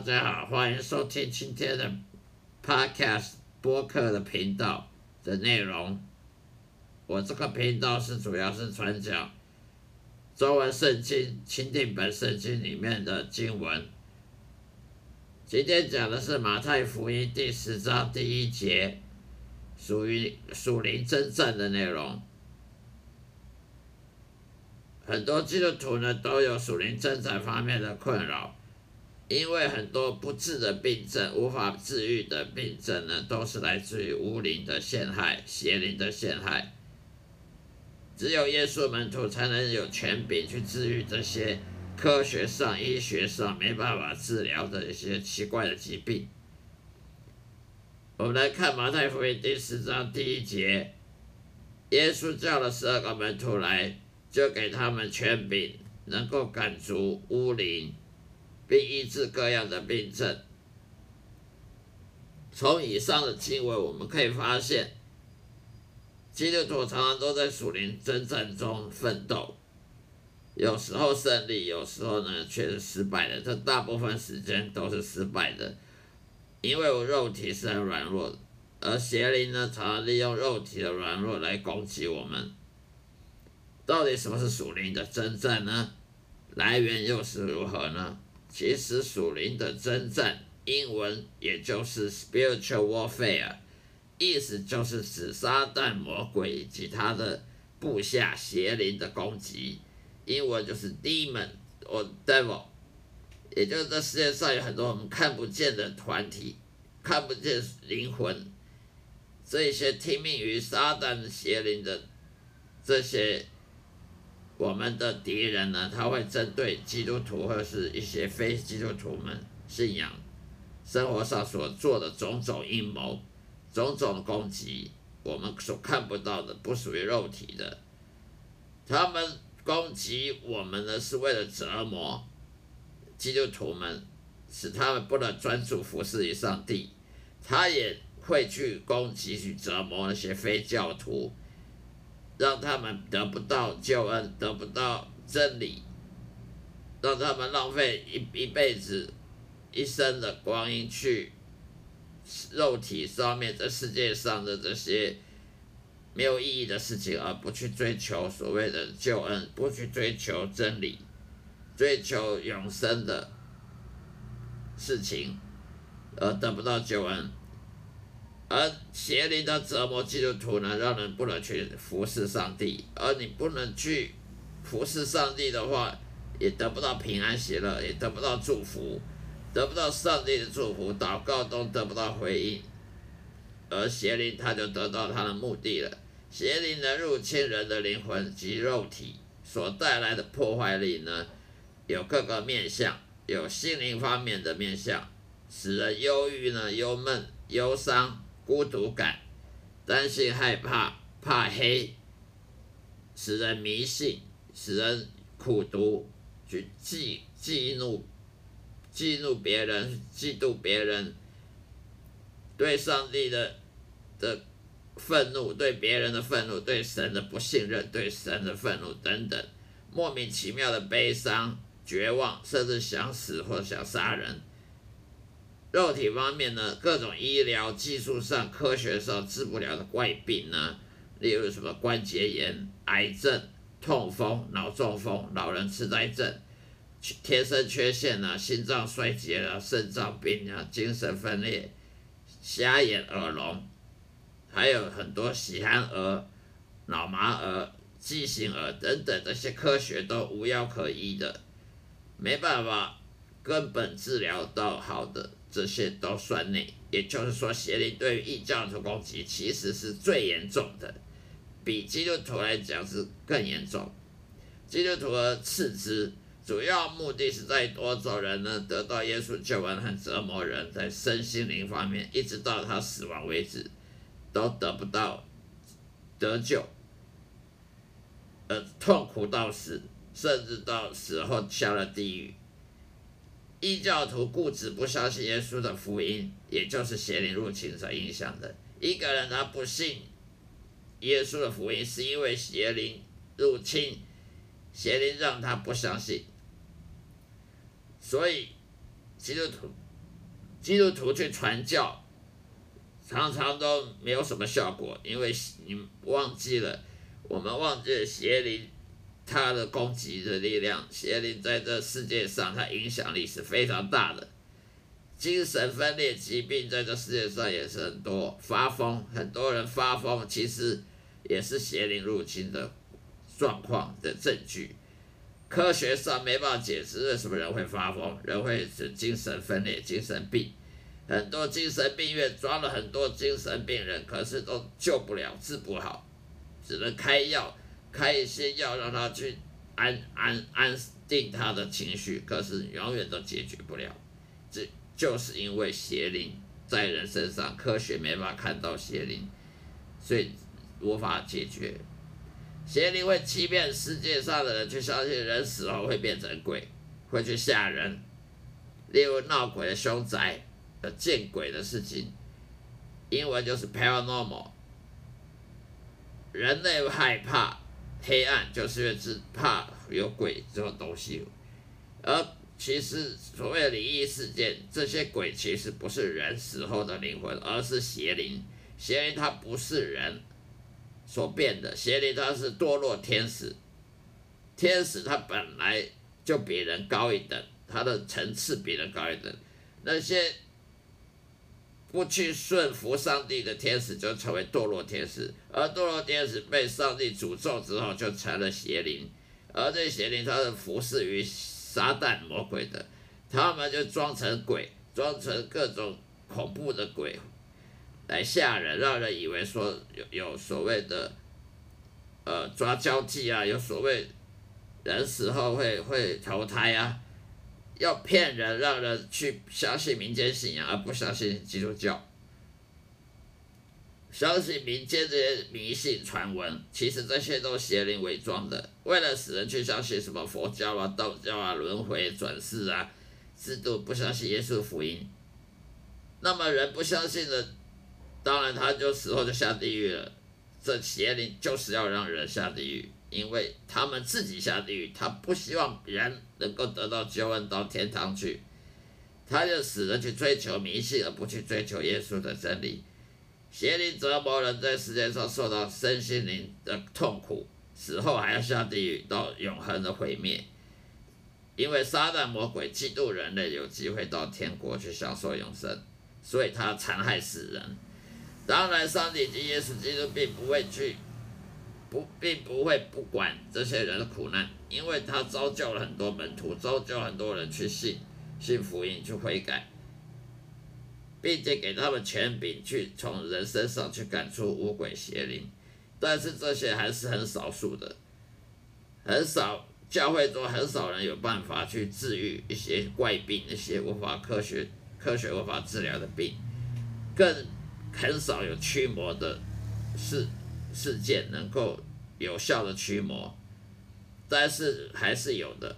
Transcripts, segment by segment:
大家好，欢迎收听今天的 Podcast 播客的频道的内容。我这个频道是主要是传讲中文圣经、钦定本圣经里面的经文。今天讲的是马太福音第十章第一节，属于属灵征战的内容。很多基督徒呢都有属灵征战方面的困扰。因为很多不治的病症、无法治愈的病症呢，都是来自于巫灵的陷害、邪灵的陷害。只有耶稣门徒才能有权柄去治愈这些科学上、医学上没办法治疗的一些奇怪的疾病。我们来看马太福音第十章第一节，耶稣叫了十二个门徒来，就给他们权柄，能够赶逐污灵。并医治各样的病症。从以上的经文，我们可以发现，基督徒常常都在属灵征战中奋斗，有时候胜利，有时候呢却是失败的。这大部分时间都是失败的，因为我肉体是很软弱的，而邪灵呢常常利用肉体的软弱来攻击我们。到底什么是属灵的征战呢？来源又是如何呢？其实属灵的征战，英文也就是 spiritual warfare，意思就是指撒旦魔鬼以及他的部下邪灵的攻击。英文就是 demon or devil，也就是这世界上有很多我们看不见的团体，看不见灵魂，这些听命于撒旦邪灵的这些。我们的敌人呢，他会针对基督徒或是一些非基督徒们信仰生活上所做的种种阴谋、种种攻击，我们所看不到的，不属于肉体的。他们攻击我们呢，是为了折磨基督徒们，使他们不能专注服侍于上帝。他也会去攻击、去折磨那些非教徒。让他们得不到救恩，得不到真理，让他们浪费一一辈子、一生的光阴去肉体上面这世界上的这些没有意义的事情，而不去追求所谓的救恩，不去追求真理，追求永生的事情，而得不到救恩。而邪灵的折磨基督徒呢，让人不能去服侍上帝。而你不能去服侍上帝的话，也得不到平安喜乐，也得不到祝福，得不到上帝的祝福，祷告都得不到回应。而邪灵他就得到他的目的了。邪灵能入侵人的灵魂及肉体，所带来的破坏力呢，有各个面相，有心灵方面的面相，使人忧郁呢、忧闷、忧伤、孤独感、担心、害怕、怕黑，使人迷信，使人苦读，去嫉嫉怒、嫉怒别人、嫉妒别人，对上帝的的愤怒，对别人的愤怒，对神的不信任，对神的愤怒等等，莫名其妙的悲伤、绝望，甚至想死或想杀人。肉体方面呢，各种医疗技术上、科学上治不了的怪病呢，例如什么关节炎、癌症、痛风、脑中风、老人痴呆症、天生缺陷啊、心脏衰竭啊、肾脏病啊、精神分裂、瞎眼、耳聋，还有很多喜憨儿、脑麻儿、畸形儿等等，这些科学都无药可医的，没办法根本治疗到好的。这些都算内，也就是说，邪灵对于异教徒攻击其实是最严重的，比基督徒来讲是更严重。基督徒的次之，主要目的是在夺走人呢，得到耶稣救恩和折磨人，在身心灵方面，一直到他死亡为止，都得不到得救，呃，痛苦到死，甚至到死后下了地狱。异教徒固执不相信耶稣的福音，也就是邪灵入侵所影响的。一个人他不信耶稣的福音，是因为邪灵入侵，邪灵让他不相信。所以基督徒基督徒去传教，常常都没有什么效果，因为你忘记了，我们忘记了邪灵。他的攻击的力量，邪灵在这世界上，它影响力是非常大的。精神分裂疾病在这世界上也是很多，发疯，很多人发疯，其实也是邪灵入侵的状况的证据。科学上没办法解释为什么人会发疯，人会是精神分裂、精神病。很多精神病院装了很多精神病人，可是都救不了、治不好，只能开药。开一些药让他去安安安定他的情绪，可是永远都解决不了，这就是因为邪灵在人身上，科学没法看到邪灵，所以无法解决。邪灵会欺骗世界上的人，去相信人死后会变成鬼，会去吓人，例如闹鬼的凶宅、呃见鬼的事情，英文就是 paranormal，人类害怕。黑暗就是因为只怕有鬼这种东西，而其实所谓灵异事件，这些鬼其实不是人死后的灵魂，而是邪灵。邪灵它不是人所变的，邪灵它是堕落天使。天使它本来就比人高一等，它的层次比人高一等。那些不去顺服上帝的天使就成为堕落天使，而堕落天使被上帝诅咒之后就成了邪灵，而这邪灵它是服侍于撒旦魔鬼的，他们就装成鬼，装成各种恐怖的鬼来吓人，让人以为说有有所谓的呃抓交替啊，有所谓人死后会会投胎啊。要骗人，让人去相信民间信仰，而不相信基督教。相信民间这些迷信传闻，其实这些都邪灵伪装的，为了使人去相信什么佛教啊、道教啊、轮回转世啊，制度不相信耶稣福音。那么人不相信的，当然他就死后就下地狱了。这邪灵就是要让人下地狱。因为他们自己下地狱，他不希望别人能够得到救恩到天堂去，他就死了去追求迷信，而不去追求耶稣的真理。邪灵折磨人在世界上受到身心灵的痛苦，死后还要下地狱到永恒的毁灭。因为撒旦魔鬼嫉妒人类有机会到天国去享受永生，所以他残害死人。当然，上帝及耶稣基督并不会去。不，并不会不管这些人的苦难，因为他造就了很多门徒，造就很多人去信信福音，去悔改，并且给他们权柄去从人身上去赶出污鬼邪灵。但是这些还是很少数的，很少教会中很少人有办法去治愈一些怪病，一些无法科学科学无法治疗的病，更很少有驱魔的事事件能够有效的驱魔，但是还是有的，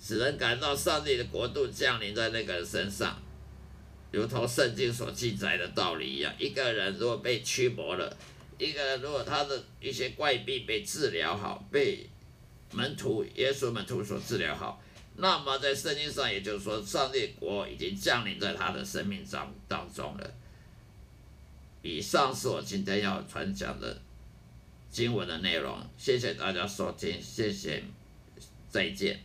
使人感到上帝的国度降临在那个人身上，如同圣经所记载的道理一样，一个人如果被驱魔了，一个人如果他的一些怪病被治疗好，被门徒耶稣门徒所治疗好。那么在圣经上，也就是说，上帝国已经降临在他的生命当当中了。以上是我今天要传讲的经文的内容，谢谢大家收听，谢谢，再见。